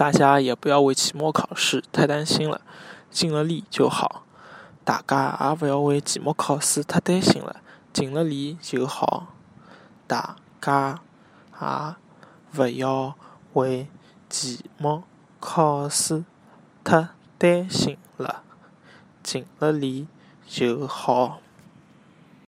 大家也不要为期末考试太担心了，尽了力就好。大家也不要为期末考试太担心了，尽了力就好。大家也不要为期末考试太担心了，尽了力就好。